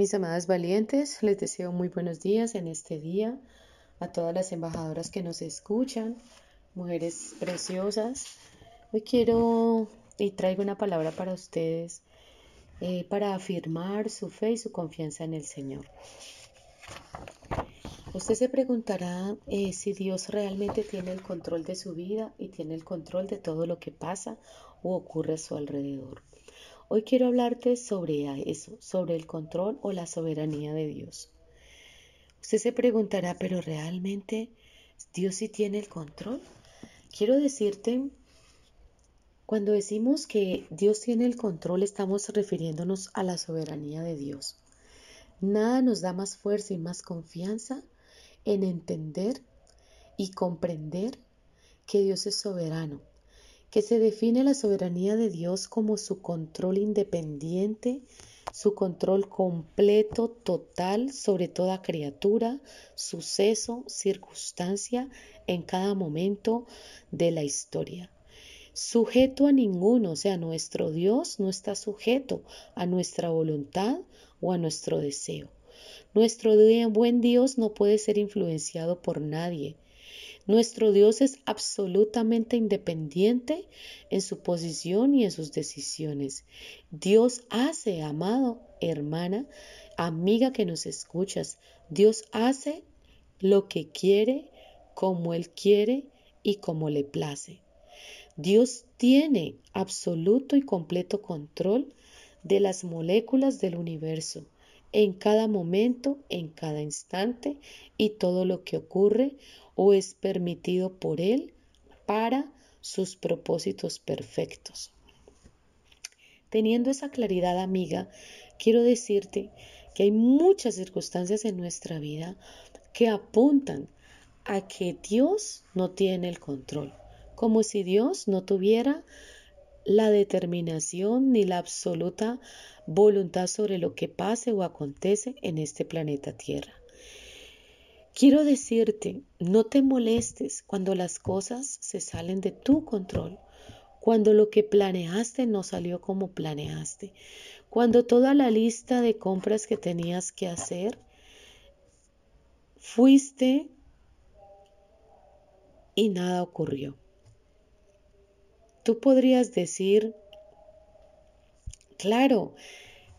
Mis amadas valientes, les deseo muy buenos días en este día a todas las embajadoras que nos escuchan, mujeres preciosas. Hoy quiero y traigo una palabra para ustedes eh, para afirmar su fe y su confianza en el Señor. Usted se preguntará eh, si Dios realmente tiene el control de su vida y tiene el control de todo lo que pasa o ocurre a su alrededor. Hoy quiero hablarte sobre eso, sobre el control o la soberanía de Dios. Usted se preguntará, pero realmente Dios sí tiene el control. Quiero decirte, cuando decimos que Dios tiene el control, estamos refiriéndonos a la soberanía de Dios. Nada nos da más fuerza y más confianza en entender y comprender que Dios es soberano, que se define la soberanía de Dios como su control independiente, su control completo, total sobre toda criatura, suceso, circunstancia en cada momento de la historia. Sujeto a ninguno, o sea, nuestro Dios no está sujeto a nuestra voluntad o a nuestro deseo. Nuestro buen Dios no puede ser influenciado por nadie. Nuestro Dios es absolutamente independiente en su posición y en sus decisiones. Dios hace, amado hermana, amiga que nos escuchas, Dios hace lo que quiere, como Él quiere y como le place. Dios tiene absoluto y completo control de las moléculas del universo en cada momento, en cada instante y todo lo que ocurre o es permitido por Él para sus propósitos perfectos. Teniendo esa claridad, amiga, quiero decirte que hay muchas circunstancias en nuestra vida que apuntan a que Dios no tiene el control, como si Dios no tuviera la determinación ni la absoluta voluntad sobre lo que pase o acontece en este planeta Tierra. Quiero decirte, no te molestes cuando las cosas se salen de tu control, cuando lo que planeaste no salió como planeaste, cuando toda la lista de compras que tenías que hacer fuiste y nada ocurrió. Tú podrías decir, claro,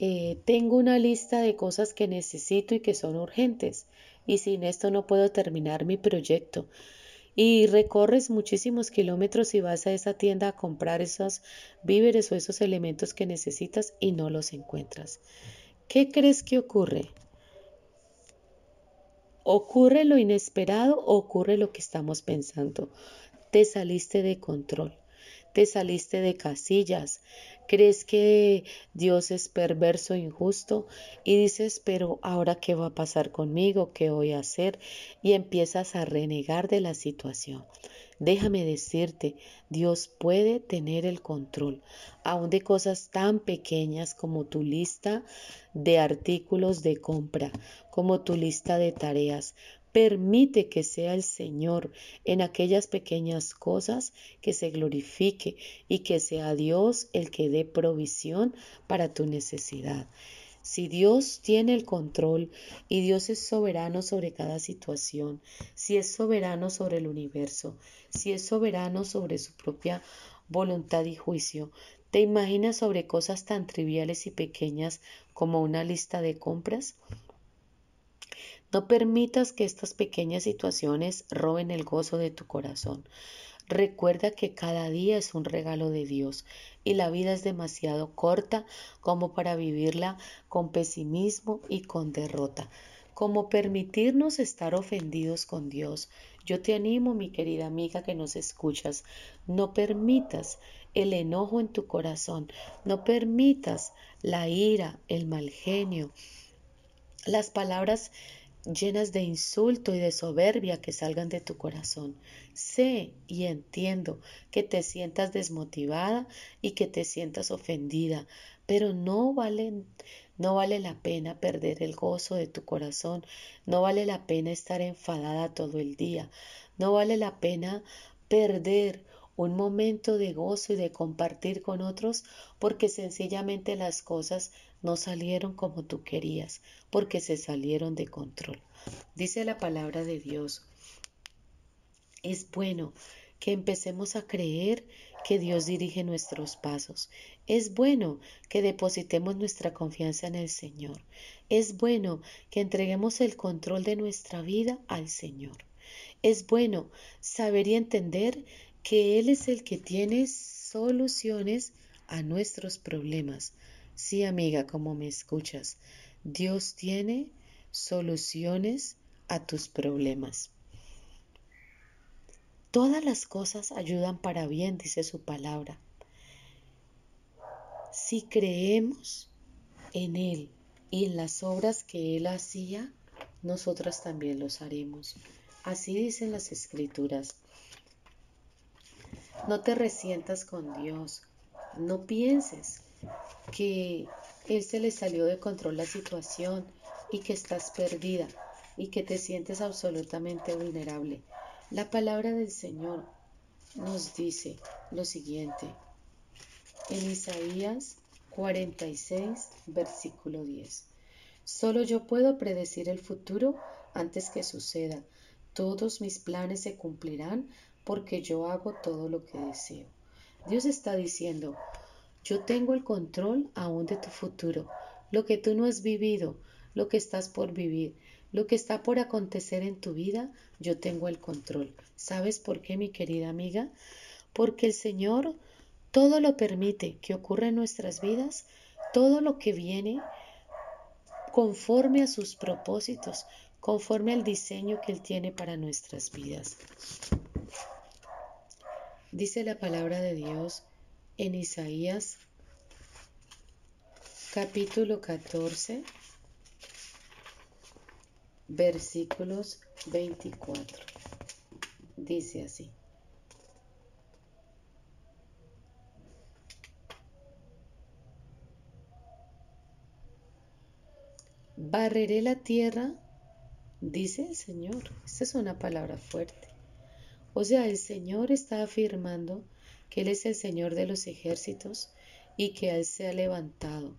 eh, tengo una lista de cosas que necesito y que son urgentes y sin esto no puedo terminar mi proyecto. Y recorres muchísimos kilómetros y vas a esa tienda a comprar esos víveres o esos elementos que necesitas y no los encuentras. ¿Qué crees que ocurre? ¿Ocurre lo inesperado o ocurre lo que estamos pensando? Te saliste de control te saliste de casillas, crees que Dios es perverso e injusto y dices, pero ahora qué va a pasar conmigo, qué voy a hacer y empiezas a renegar de la situación. Déjame decirte, Dios puede tener el control, aun de cosas tan pequeñas como tu lista de artículos de compra, como tu lista de tareas, Permite que sea el Señor en aquellas pequeñas cosas que se glorifique y que sea Dios el que dé provisión para tu necesidad. Si Dios tiene el control y Dios es soberano sobre cada situación, si es soberano sobre el universo, si es soberano sobre su propia voluntad y juicio, ¿te imaginas sobre cosas tan triviales y pequeñas como una lista de compras? No permitas que estas pequeñas situaciones roben el gozo de tu corazón. Recuerda que cada día es un regalo de Dios y la vida es demasiado corta como para vivirla con pesimismo y con derrota. Como permitirnos estar ofendidos con Dios. Yo te animo, mi querida amiga que nos escuchas, no permitas el enojo en tu corazón, no permitas la ira, el mal genio, las palabras llenas de insulto y de soberbia que salgan de tu corazón. Sé y entiendo que te sientas desmotivada y que te sientas ofendida, pero no vale, no vale la pena perder el gozo de tu corazón, no vale la pena estar enfadada todo el día, no vale la pena perder un momento de gozo y de compartir con otros porque sencillamente las cosas no salieron como tú querías, porque se salieron de control. Dice la palabra de Dios, es bueno que empecemos a creer que Dios dirige nuestros pasos. Es bueno que depositemos nuestra confianza en el Señor. Es bueno que entreguemos el control de nuestra vida al Señor. Es bueno saber y entender que Él es el que tiene soluciones a nuestros problemas. Sí, amiga, como me escuchas, Dios tiene soluciones a tus problemas. Todas las cosas ayudan para bien, dice su palabra. Si creemos en Él y en las obras que Él hacía, nosotras también los haremos. Así dicen las escrituras. No te resientas con Dios. No pienses que Él se le salió de control la situación y que estás perdida y que te sientes absolutamente vulnerable. La palabra del Señor nos dice lo siguiente en Isaías 46, versículo 10. Solo yo puedo predecir el futuro antes que suceda. Todos mis planes se cumplirán porque yo hago todo lo que deseo. Dios está diciendo, yo tengo el control aún de tu futuro, lo que tú no has vivido, lo que estás por vivir, lo que está por acontecer en tu vida, yo tengo el control. ¿Sabes por qué, mi querida amiga? Porque el Señor todo lo permite que ocurra en nuestras vidas, todo lo que viene conforme a sus propósitos, conforme al diseño que Él tiene para nuestras vidas. Dice la palabra de Dios en Isaías capítulo 14 versículos 24. Dice así. Barreré la tierra, dice el Señor. Esta es una palabra fuerte. O sea, el Señor está afirmando que Él es el Señor de los ejércitos y que Él se ha levantado,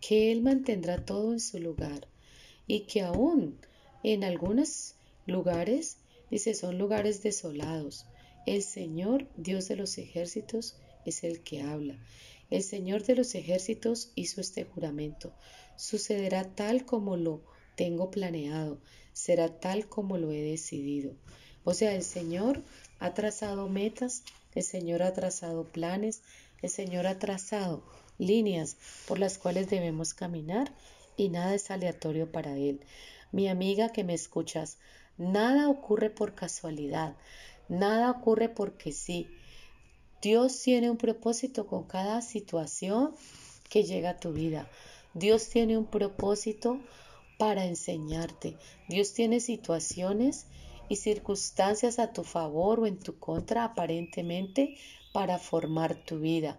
que Él mantendrá todo en su lugar y que aún en algunos lugares, dice, son lugares desolados. El Señor, Dios de los ejércitos, es el que habla. El Señor de los ejércitos hizo este juramento. Sucederá tal como lo tengo planeado, será tal como lo he decidido. O sea, el Señor ha trazado metas, el Señor ha trazado planes, el Señor ha trazado líneas por las cuales debemos caminar y nada es aleatorio para Él. Mi amiga que me escuchas, nada ocurre por casualidad, nada ocurre porque sí. Dios tiene un propósito con cada situación que llega a tu vida. Dios tiene un propósito para enseñarte. Dios tiene situaciones y circunstancias a tu favor o en tu contra aparentemente para formar tu vida,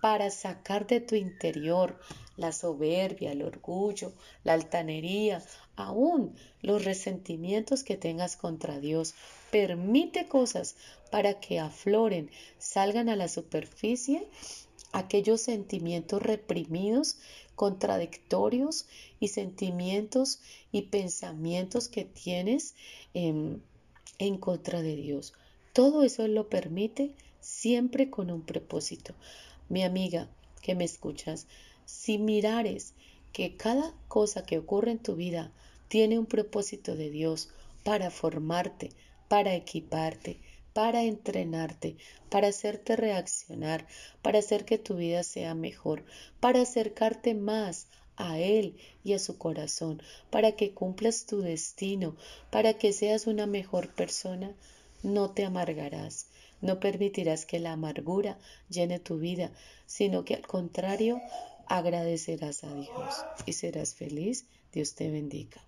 para sacar de tu interior la soberbia, el orgullo, la altanería, aún los resentimientos que tengas contra Dios. Permite cosas para que afloren, salgan a la superficie aquellos sentimientos reprimidos, contradictorios y sentimientos y pensamientos que tienes en, en contra de Dios. Todo eso lo permite siempre con un propósito. Mi amiga que me escuchas, si mirares que cada cosa que ocurre en tu vida tiene un propósito de Dios para formarte, para equiparte, para entrenarte, para hacerte reaccionar, para hacer que tu vida sea mejor, para acercarte más a Él y a su corazón, para que cumplas tu destino, para que seas una mejor persona, no te amargarás, no permitirás que la amargura llene tu vida, sino que al contrario agradecerás a Dios y serás feliz. Dios te bendiga.